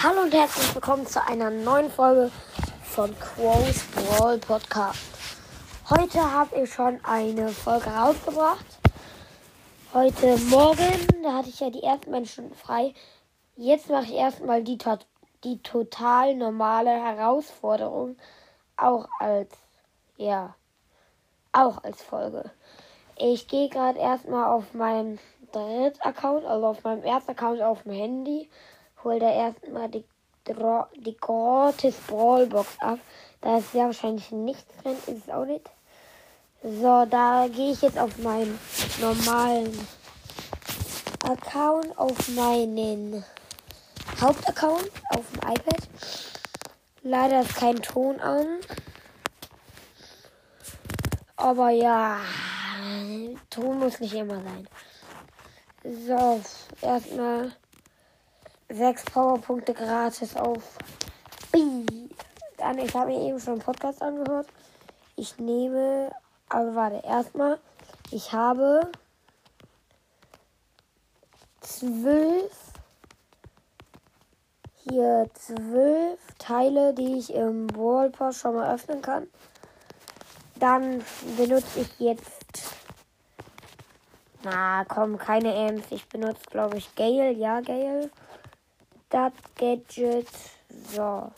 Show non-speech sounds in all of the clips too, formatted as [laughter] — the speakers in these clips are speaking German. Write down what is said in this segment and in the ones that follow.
Hallo und herzlich willkommen zu einer neuen Folge von Quo's Brawl Podcast. Heute habe ich schon eine Folge rausgebracht. Heute Morgen, da hatte ich ja die ersten Menschen frei. Jetzt mache ich erstmal die, die total normale Herausforderung. Auch als, ja, auch als Folge. Ich gehe gerade erstmal auf meinen Dritt-Account, also auf meinem ersten Account auf dem Handy hol da erstmal die, die gratis Brawlbox ab. Da ist sehr wahrscheinlich nichts drin, ist es auch nicht. So, da gehe ich jetzt auf meinen normalen Account, auf meinen Hauptaccount, auf dem iPad. Leider ist kein Ton an. Aber ja, Ton muss nicht immer sein. So, erstmal sechs Powerpunkte gratis auf. Dann, ich habe mir eben schon einen Podcast angehört. Ich nehme, aber warte, erstmal, ich habe zwölf, hier zwölf Teile, die ich im Wallpass schon mal öffnen kann. Dann benutze ich jetzt, na komm, keine Amps. Ich benutze, glaube ich, Gale, ja, Gale das Gadget. So.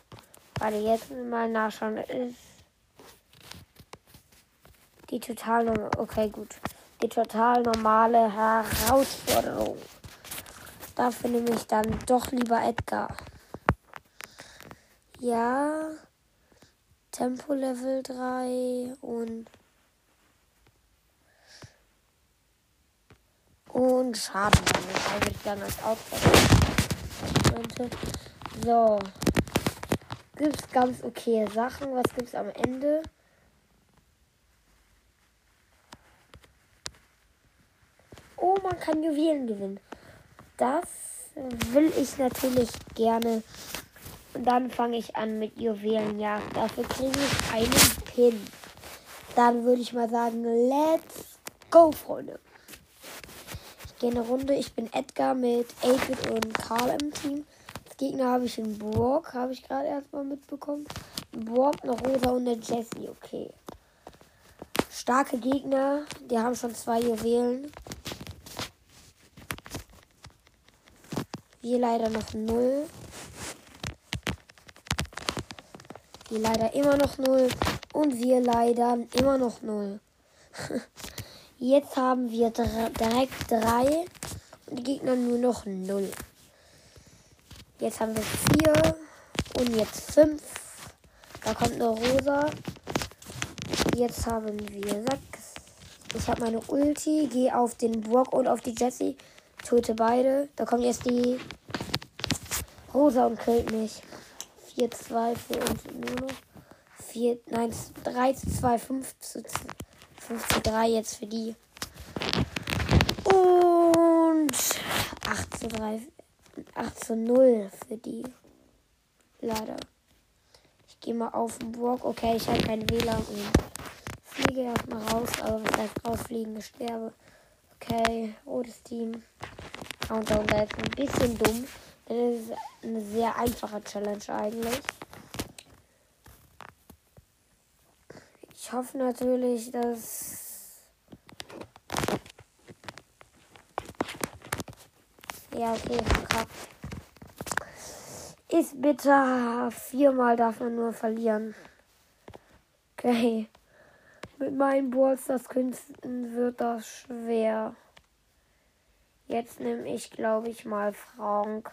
Warte, jetzt mal nachschauen. Ist die total normale. Okay, gut. Die total normale Herausforderung. Dafür nehme ich dann doch lieber Edgar. Ja. Tempo Level 3 und. Und Schaden. Habe ich dann als Outfit könnte. So. Gibt es ganz okay Sachen. Was gibt es am Ende? Oh, man kann Juwelen gewinnen. Das will ich natürlich gerne. Und dann fange ich an mit Juwelenjagd. Dafür kriege ich einen Pin. Dann würde ich mal sagen, let's go, Freunde gehe eine Runde. Ich bin Edgar mit 8 und Karl im Team. Als Gegner habe ich einen Brock, habe ich gerade erstmal mitbekommen. Brock, eine Rosa und eine Jessie, okay. Starke Gegner, die haben schon zwei Juwelen. Wir leider noch null. Wir leider immer noch null. Und wir leider immer noch null. [laughs] Jetzt haben wir direkt drei und die Gegner nur noch null. Jetzt haben wir vier und jetzt fünf. Da kommt eine Rosa. Jetzt haben wir sechs. Ich habe meine Ulti, gehe auf den Brock und auf die Jessie. Töte beide. Da kommt jetzt die Rosa und killt mich. 4-2 für uns nur noch. 4, nein, 3 zu 2, 5 zu 2. 5 zu 3 jetzt für die. Und 8 zu 3. 8 zu 0 für die. Leider. Ich gehe mal auf den Burg. Okay, ich habe kein WLAN und fliege erstmal raus. Aber was heißt rausfliegen? Ich sterbe. Okay, rotes Team. Countdown, der ist ein bisschen dumm. Das ist eine sehr einfache Challenge eigentlich. Ich hoffe natürlich, dass. Ja, okay. Ist bitter. Viermal darf man nur verlieren. Okay. Mit meinen Ballstars Künsten wird das schwer. Jetzt nehme ich, glaube ich, mal Frank.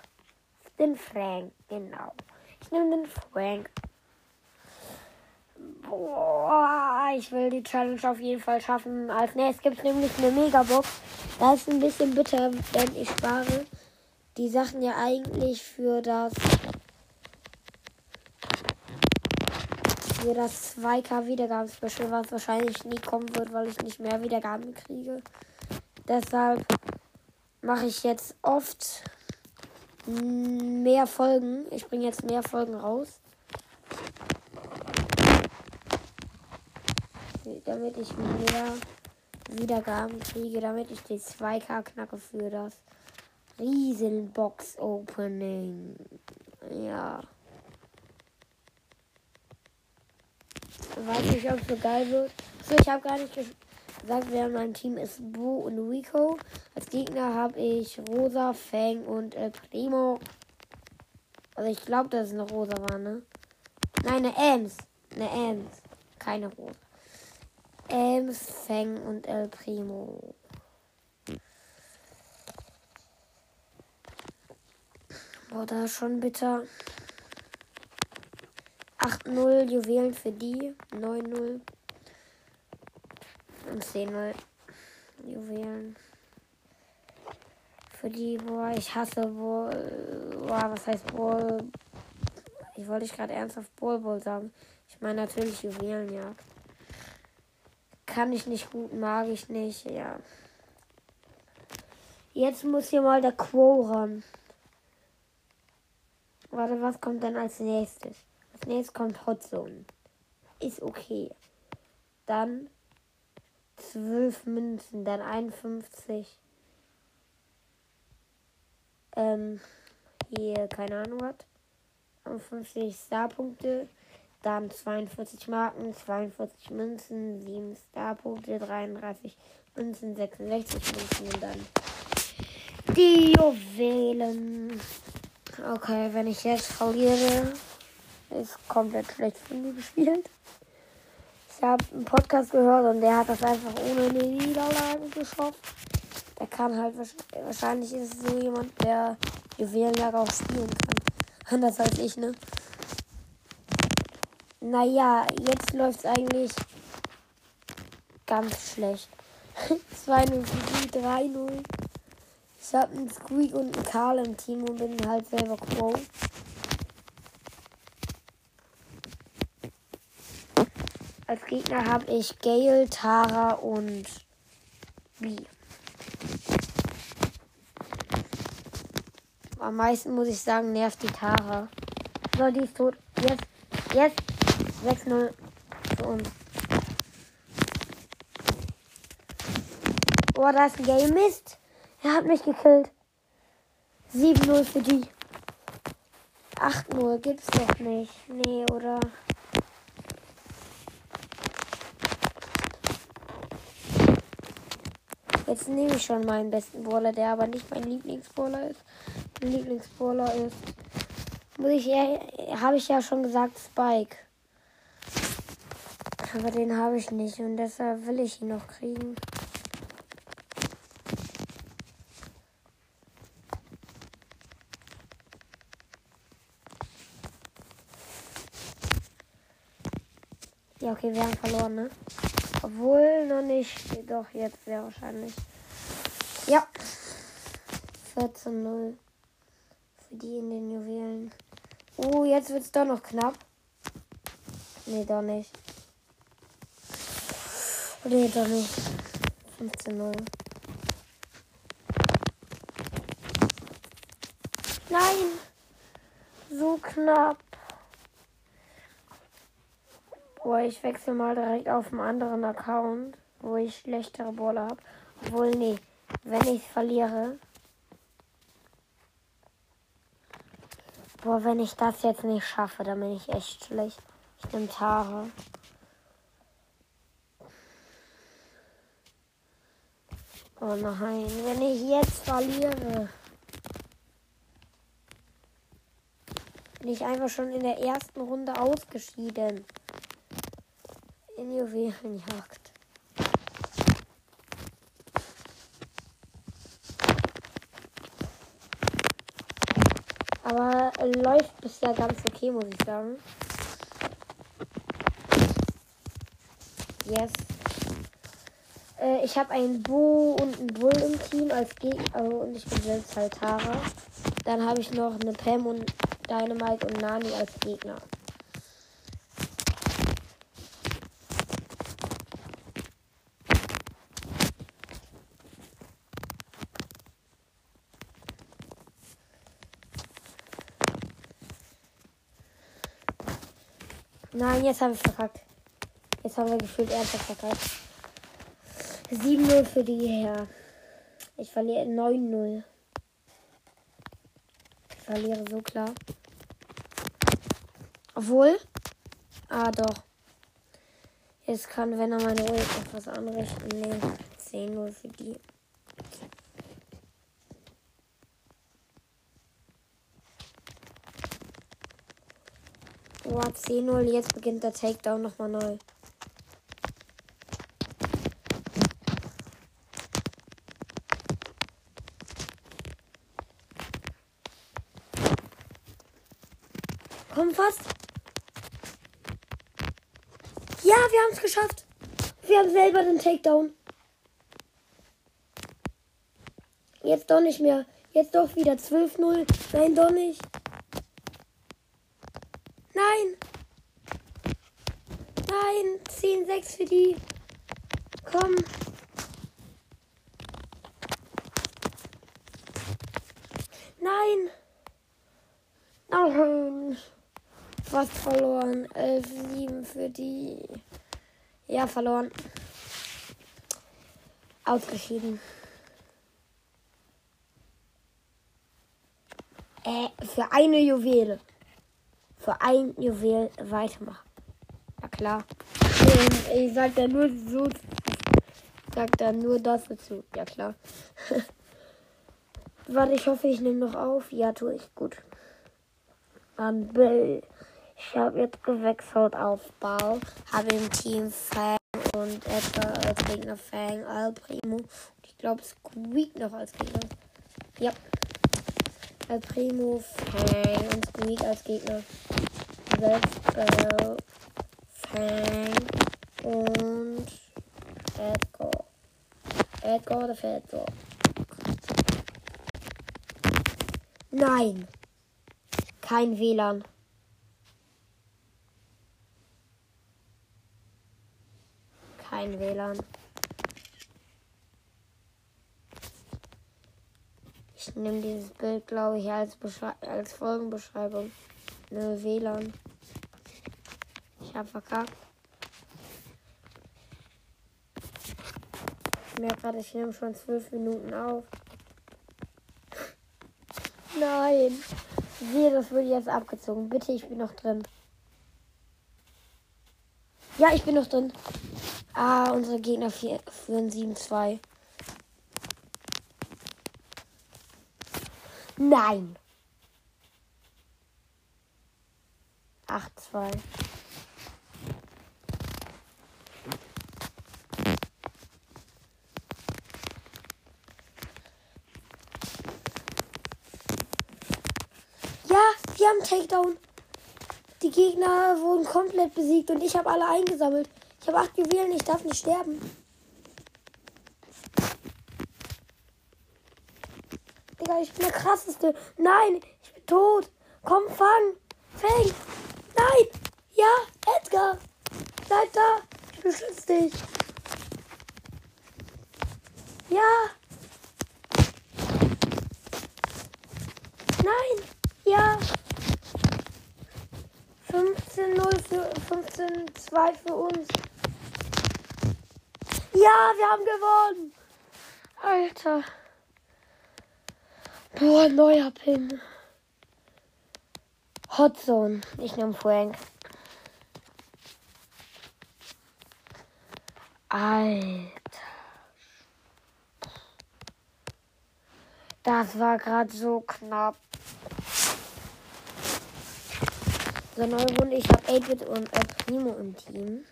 Den Frank, genau. Ich nehme den Frank. Boah, ich will die Challenge auf jeden Fall schaffen. Als nächstes gibt es nämlich eine Megabox. Das ist ein bisschen bitter, denn ich spare die Sachen ja eigentlich für das für das 2K Wiedergaben-Special, was wahrscheinlich nie kommen wird, weil ich nicht mehr Wiedergaben kriege. Deshalb mache ich jetzt oft mehr Folgen. Ich bringe jetzt mehr Folgen raus. Damit ich mehr Wiedergaben kriege, damit ich die 2K knacke für das Riesenbox Opening. Ja. Weiß nicht, ob es so geil wird. So, ich habe gar nicht gesagt, wer in meinem Team ist. Boo und Rico. Als Gegner habe ich Rosa, Fang und El Primo. Also ich glaube, dass es eine Rosa war, ne? Nein, eine Ems. Eine Ems. Keine Rosa. Ems, Fang und El Primo. Boah, da schon bitter. 8-0 Juwelen für die. 9-0. Und 10-0 Juwelen. Für die, boah, ich hasse. Boah, was heißt Bull? Ich wollte ich gerade ernsthaft Bull Bull sagen. Ich meine natürlich Juwelenjagd. Kann ich nicht gut, mag ich nicht, ja. Jetzt muss hier mal der Quo ran. Warte, was kommt dann als nächstes? Als nächstes kommt Hotzone. Ist okay. Dann 12 Münzen, dann 51. Ähm, hier, keine Ahnung was. 51 Starpunkte, dann 42 Marken, 42 Münzen, 7 Starpunkte, 33 Münzen, 66 Münzen und dann die Juwelen. Okay, wenn ich jetzt verliere, ist komplett schlecht von mir gespielt. Ich habe einen Podcast gehört und der hat das einfach ohne eine Niederlage geschafft. Der kann halt wahrscheinlich ist es so jemand, der Juwelenjagd auch spielen kann. [laughs] Anders als ich, ne? Naja, jetzt läuft es eigentlich ganz schlecht. 2-0 für 3-0. Ich habe einen Squeak und einen Karl im Team und bin halt selber Quo. Als Gegner habe ich Gale, Tara und B. Am meisten muss ich sagen, nervt die Tara. So, die ist tot. Jetzt, jetzt 6-0 für uns. Oh, da ist ein Game Mist. Er hat mich gekillt. 7-0 für die. 8-0 gibt's doch nicht. Nee, oder? Jetzt nehme ich schon meinen besten Brawler, der aber nicht mein Lieblingsbrawler ist. Mein Lieblingsbrawler ist. Muss ich ja, habe ich ja schon gesagt, Spike. Aber den habe ich nicht und deshalb will ich ihn noch kriegen. Ja, okay, wir haben verloren, ne? Obwohl noch nicht. Doch, jetzt sehr wahrscheinlich. Ja. 14-0. Für die in den Juwelen. Oh, jetzt wird es doch noch knapp. Nee, doch nicht. Nee, doch nicht. 15-0. Nein! So knapp. Boah, ich wechsle mal direkt auf einen anderen Account, wo ich schlechtere Bälle habe. Obwohl, nee, wenn ich verliere. Boah, wenn ich das jetzt nicht schaffe, dann bin ich echt schlecht. Ich nehme Tare. Oh nein, wenn ich jetzt verliere. Bin ich einfach schon in der ersten Runde ausgeschieden in Juwelenjagd. Aber läuft bisher ganz okay, muss ich sagen. Yes. Äh, ich habe einen Bo und einen Bull im Team als Gegner. Und ich bin selbst halt Tara. Dann habe ich noch eine Pam und Dynamite und Nani als Gegner. Nein, jetzt habe ich verkackt. Jetzt haben wir gefühlt ernsthaft verkackt. 7-0 für die her. Ich verliere 9-0. Ich verliere so klar. Obwohl. Ah, doch. Jetzt kann, wenn er meine Ruhe etwas anrichten. Nee, 10-0 für die. Oh, 10-0. Jetzt beginnt der Takedown nochmal neu. Komm fast. Ja, wir haben es geschafft. Wir haben selber den Takedown. Jetzt doch nicht mehr. Jetzt doch wieder 12-0. Nein, doch nicht. Nein. Nein, 10-6 für die. Komm. Nein. Nein. Fast verloren. 11-7 für die. Ja, verloren. Ausgeschieden. Äh, für eine Juwele für ein Juwel weitermachen. Ja klar. Ich sag da nur so. Sag da nur das dazu. Ja klar. [laughs] Warte, ich hoffe, ich nehme noch auf. Ja, tue ich. Gut. Dann Bill. Ich habe jetzt gewechselt auf Ball. Habe im Team Fang und Edgar als Gegner Fang, Al Primo. Und ich glaube Squeak noch als Gegner. Ja. Al Primo, Fang und Squeak als Gegner. Westbell, Fang und Edgar. Edgar oder Fedor? Nein. Kein WLAN. Kein WLAN. Ich nehme dieses Bild, glaube ich, als, Beschrei als Folgenbeschreibung. Ne, WLAN. Ich hab verkackt. Ich merke gerade, ich nehme schon zwölf Minuten auf. Nein. Sehe, das wird jetzt abgezogen. Bitte, ich bin noch drin. Ja, ich bin noch drin. Ah, unsere Gegner führen 7-2. Nein. 8-2. Ja, wir haben Takedown. Die Gegner wurden komplett besiegt und ich habe alle eingesammelt. Ich habe acht Juwelen, ich darf nicht sterben. Digga, ich bin der krasseste. Nein, ich bin tot. Komm, fang. Fang. Nein. Ja, Edgar. Bleib da. Ich beschütze dich. Ja. Nein. Ja. 15-0 für 15-2 für uns. Ja, wir haben gewonnen. Alter. Boah, neuer Pin. Hotzone. Ich nehme Frank. Alter. Das war gerade so knapp. So, neue Runde. Ich habe 8-Bit und El Primo im Team.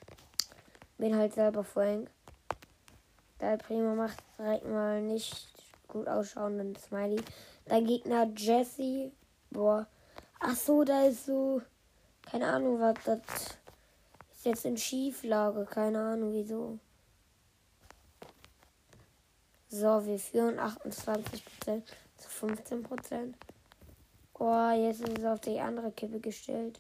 Bin halt selber Frank. Der El Primo macht direkt mal nicht gut ausschauenden Smiley. Dein Gegner Jesse. Boah. Ach so, da ist so. Keine Ahnung, was das ist jetzt in Schieflage. Keine Ahnung, wieso. So, wir führen 28% zu 15%. Oh, jetzt ist es auf die andere Kippe gestellt.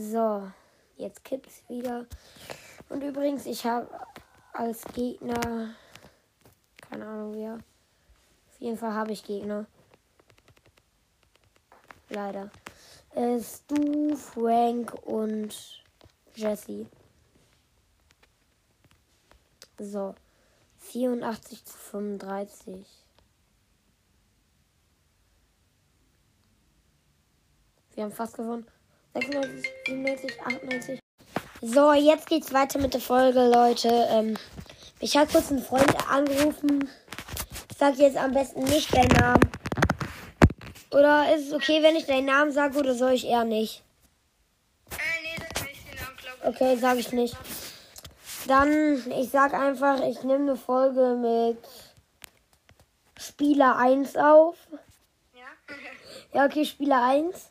So, jetzt kippt's wieder. Und übrigens, ich habe als Gegner. Keine Ahnung wer. Auf jeden Fall habe ich Gegner. Leider. Äh, Stu, Frank und Jesse. So. 84 zu 35. Wir haben fast gewonnen. 96, 97, 98. So, jetzt geht's weiter mit der Folge, Leute. Ähm, ich habe kurz einen Freund angerufen. Ich sag jetzt am besten nicht deinen Namen. Oder ist es okay, wenn ich deinen Namen sage oder soll ich eher nicht? Äh, nee, sag nicht den Namen, glaub ich. Okay, sage ich nicht. Dann, ich sag einfach, ich nehme eine Folge mit Spieler 1 auf. Ja? [laughs] Ja, okay, Spieler 1.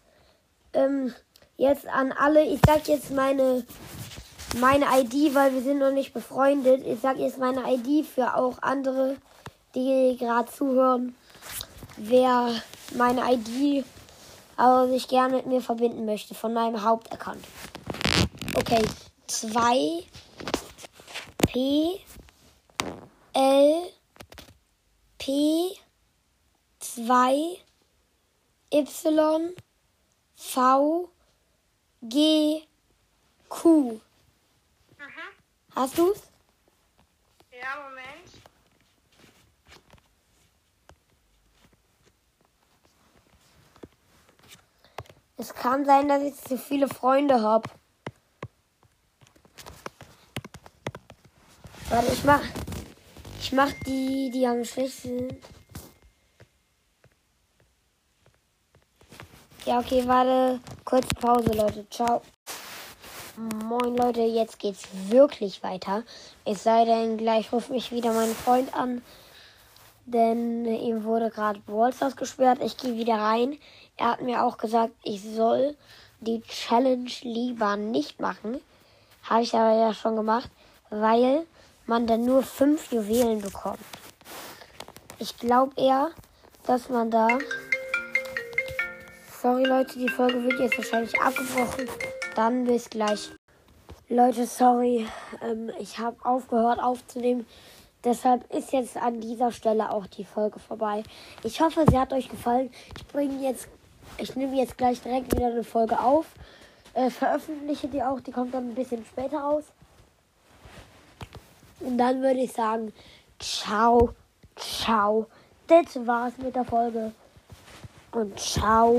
Ähm, jetzt an alle, ich sag jetzt meine, meine ID, weil wir sind noch nicht befreundet. Ich sag jetzt meine ID für auch andere, die gerade zuhören. Wer meine ID aber sich gerne mit mir verbinden möchte, von meinem Hauptaccount. Okay, 2 P L P 2 Y V G Q. Mhm. Hast du's? Ja, Moment. Es kann sein, dass ich zu viele Freunde habe. Warte, ich mach. Ich mach die, die am schwächsten Ja, okay, warte. Kurze Pause, Leute. Ciao. Moin, Leute. Jetzt geht's wirklich weiter. Es sei denn, gleich ruft mich wieder mein Freund an. Denn ihm wurde gerade Brawlstars gesperrt. Ich gehe wieder rein. Er hat mir auch gesagt, ich soll die Challenge lieber nicht machen. Habe ich aber ja schon gemacht, weil man dann nur fünf Juwelen bekommt. Ich glaube eher, dass man da. Sorry Leute, die Folge wird jetzt wahrscheinlich abgebrochen. Dann bis gleich. Leute, sorry, ähm, ich habe aufgehört aufzunehmen. Deshalb ist jetzt an dieser Stelle auch die Folge vorbei. Ich hoffe, sie hat euch gefallen. Ich bringe jetzt, ich nehme jetzt gleich direkt wieder eine Folge auf. Äh, veröffentliche die auch, die kommt dann ein bisschen später raus. Und dann würde ich sagen, ciao, ciao. Das war's mit der Folge. Und ciao.